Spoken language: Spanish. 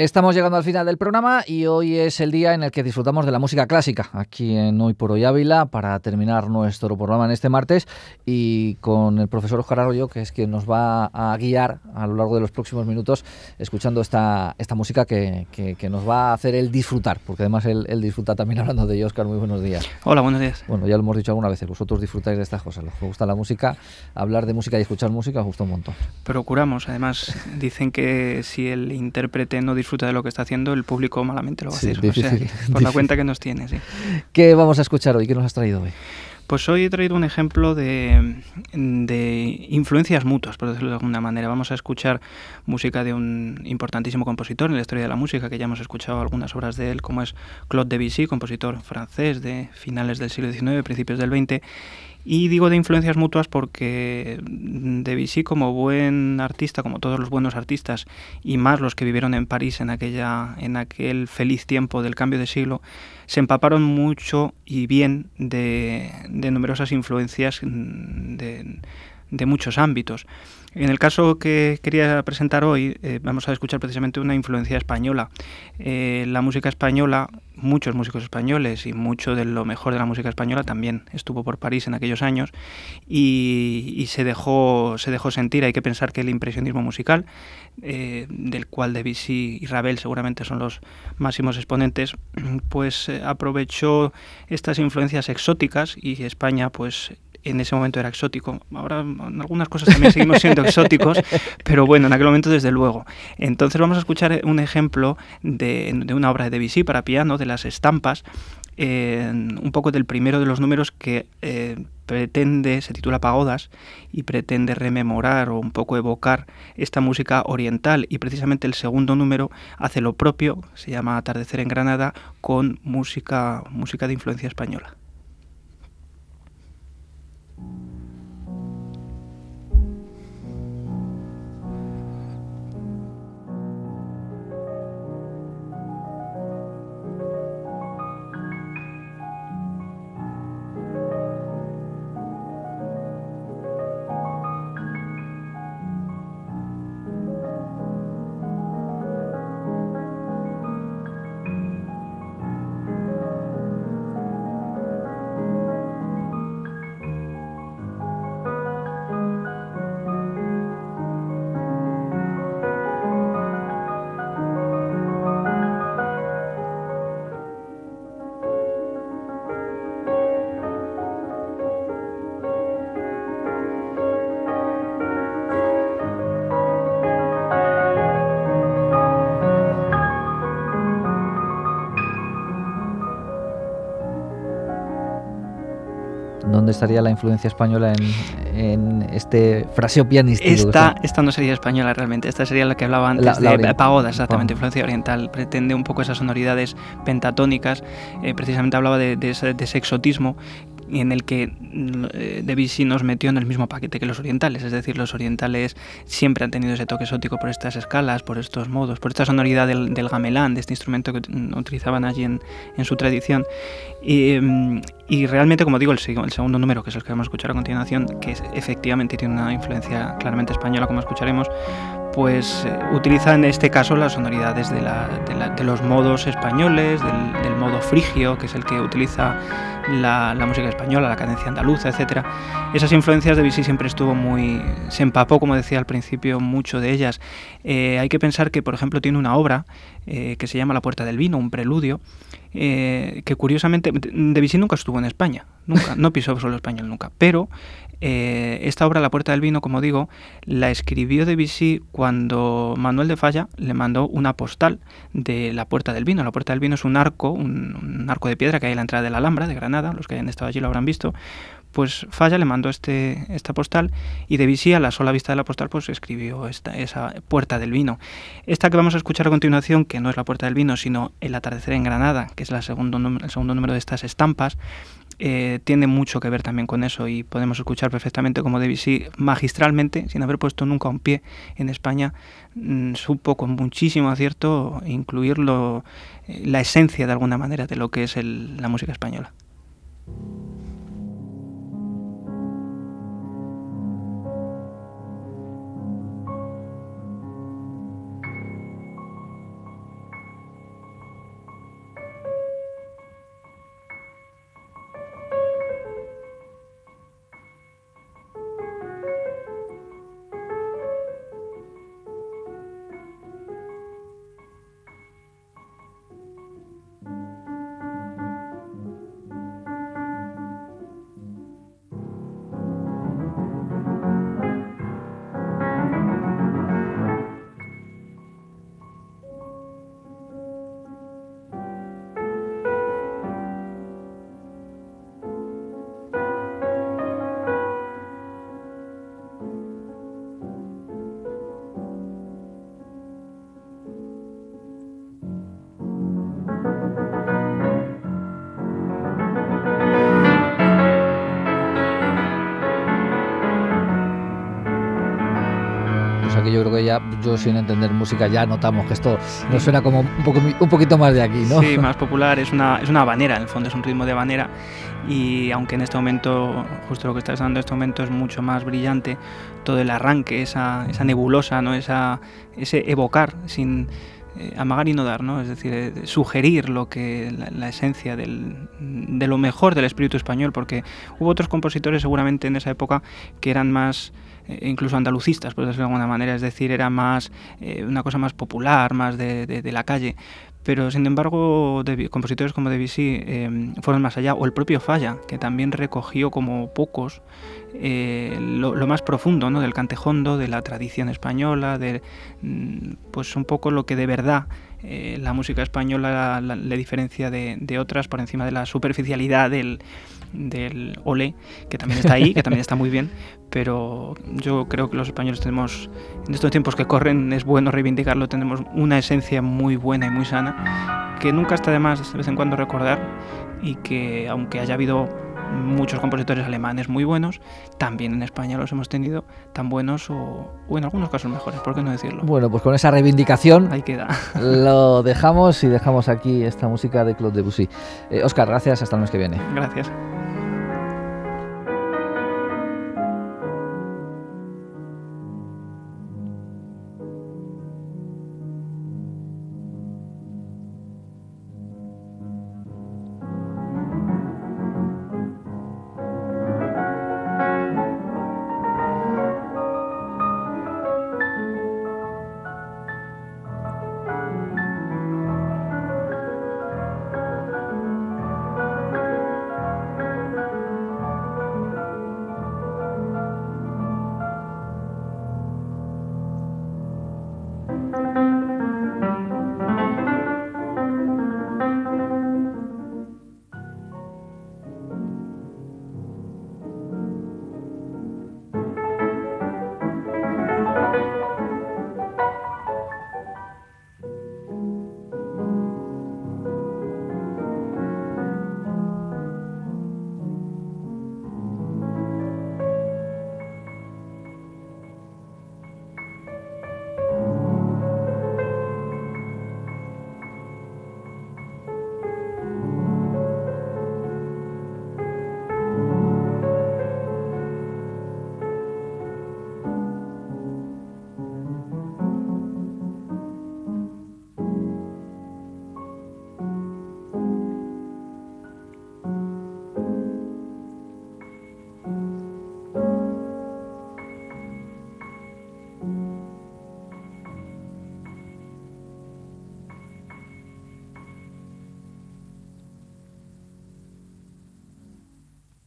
Estamos llegando al final del programa y hoy es el día en el que disfrutamos de la música clásica aquí en Hoy por Hoy Ávila para terminar nuestro programa en este martes y con el profesor Oscar Arroyo que es quien nos va a guiar a lo largo de los próximos minutos escuchando esta, esta música que, que, nos va a hacer el disfrutar porque además él, disfruta también hablando de ello. Oscar, muy buenos días. Hola, buenos días. Bueno, ya lo hemos dicho alguna vez, vosotros disfrutáis de estas cosas, os gusta la música, hablar de música y escuchar música os gusta un montón. Procuramos, además dicen que si el intérprete no disfruta disfruta de lo que está haciendo, el público malamente lo va a hacer. por la cuenta que nos tiene. Sí. ¿Qué vamos a escuchar hoy? ¿Qué nos has traído hoy? Pues hoy he traído un ejemplo de, de, influencias mutuas, por decirlo de alguna manera. Vamos a escuchar música de un importantísimo compositor en la historia de la música, que ya hemos escuchado algunas obras de él, como es Claude Debussy, compositor francés de finales del siglo XIX, principios del XX, y digo de influencias mutuas porque Debussy como buen artista, como todos los buenos artistas, y más los que vivieron en París en, aquella, en aquel feliz tiempo del cambio de siglo, se empaparon mucho y bien de, de numerosas influencias de, de muchos ámbitos. En el caso que quería presentar hoy, eh, vamos a escuchar precisamente una influencia española. Eh, la música española, muchos músicos españoles y mucho de lo mejor de la música española también estuvo por París en aquellos años y, se, dejó, se dejó sentir. Hay que pensar que el impresionismo musical, eh, del cual Debussy y Ravel seguramente son los máximos exponentes, pues aprovechó estas influencias exóticas y España pues en ese momento era exótico. Ahora en algunas cosas también seguimos siendo exóticos, pero bueno, en aquel momento desde luego. Entonces vamos a escuchar un ejemplo de, una obra de Debussy para piano, de las estampas, un poco del primero de los números que eh, pretende, se titula Pagodas, y pretende rememorar o un poco evocar esta música oriental. Y precisamente el segundo número hace lo propio, se llama Atardecer en Granada, con música, música de influencia española. Estaría la influencia española en, este fraseo pianístico? Esta, esta no sería española realmente, esta sería la que hablaba antes de pagoda, exactamente, influencia oriental. Pretende un poco esas sonoridades pentatónicas, eh, precisamente hablaba de, ese, de ese exotismo en el que eh, Debussy nos metió en el mismo paquete que los orientales, es decir, los orientales siempre han tenido ese toque exótico por estas escalas, por estos modos, por esta sonoridad del, gamelán, de este instrumento que utilizaban allí en, su tradición. Mm, y, realmente, como digo, el, el, segundo número, que es el que vamos a escuchar a continuación, que efectivamente tiene una influencia claramente española, como escucharemos, pues eh, utiliza en este caso las sonoridades de, los modos españoles, del, modo frigio, que es el que utiliza la, música española, la cadencia andaluza, etc. Esas influencias de Vichy siempre estuvo muy... se empapó, como decía al principio, mucho de ellas. Eh, hay que pensar que, por ejemplo, tiene una obra eh, que se llama La Puerta del Vino, un preludio, que curiosamente Debussy nunca estuvo en España, nunca, no pisó solo español nunca, pero eh, esta obra, La Puerta del Vino, como digo, la escribió Debussy cuando Manuel de Falla le mandó una postal de La Puerta del Vino. La Puerta del Vino es un arco, un, arco de piedra que hay en la entrada de la Alhambra de Granada, los que hayan estado allí lo habrán visto. Pues Falla le mandó este, esta postal y Debussy a la sola vista de la postal pues escribió esta, esa Puerta del Vino. Esta que vamos a escuchar a continuación, que no es la Puerta del Vino, sino El atardecer en Granada, que es segundo, el segundo número de estas estampas, eh, tiene mucho que ver también con eso y podemos escuchar perfectamente como Debussy magistralmente, sin haber puesto nunca un pie en España, mm, supo con muchísimo acierto incluirlo, eh, la esencia de alguna manera de lo que es la música española. Yo sin entender música ya notamos que esto nos suena como un, poco, un poquito más de aquí, ¿no? Sí, más popular, es una, es una habanera, en el fondo es un ritmo de habanera y aunque en este momento, justo lo que estás dando en este momento es mucho más brillante, todo el arranque, esa, esa nebulosa, ¿no? esa, ese evocar sin eh, amagar y no dar, ¿no? es decir, eh, sugerir lo que la, esencia del, de lo mejor del espíritu español, porque hubo otros compositores seguramente en esa época que eran más eh, incluso andalucistas, por decirlo de alguna manera, es decir, era más una cosa más popular, más de, de la calle, pero sin embargo, compositores como Debussy eh, fueron más allá, o el propio Falla, que también recogió como pocos eh, lo, más profundo ¿no? del cantejondo, de la tradición española, de mm, pues un poco lo que de verdad eh, la música española le diferencia de, otras por encima de la superficialidad del, del ole, que también está ahí, que también está muy bien, pero yo creo que los españoles tenemos, en estos tiempos que corren, es bueno reivindicarlo, tenemos una esencia muy buena y muy sana, que nunca está de más de vez en cuando recordar y que aunque haya habido muchos compositores alemanes muy buenos, también en España los hemos tenido tan buenos o, en algunos casos mejores, ¿por qué no decirlo? Bueno, pues con esa reivindicación ahí queda. lo dejamos y dejamos aquí esta música de Claude Debussy. Oscar, eh, gracias, hasta el mes que viene. Gracias.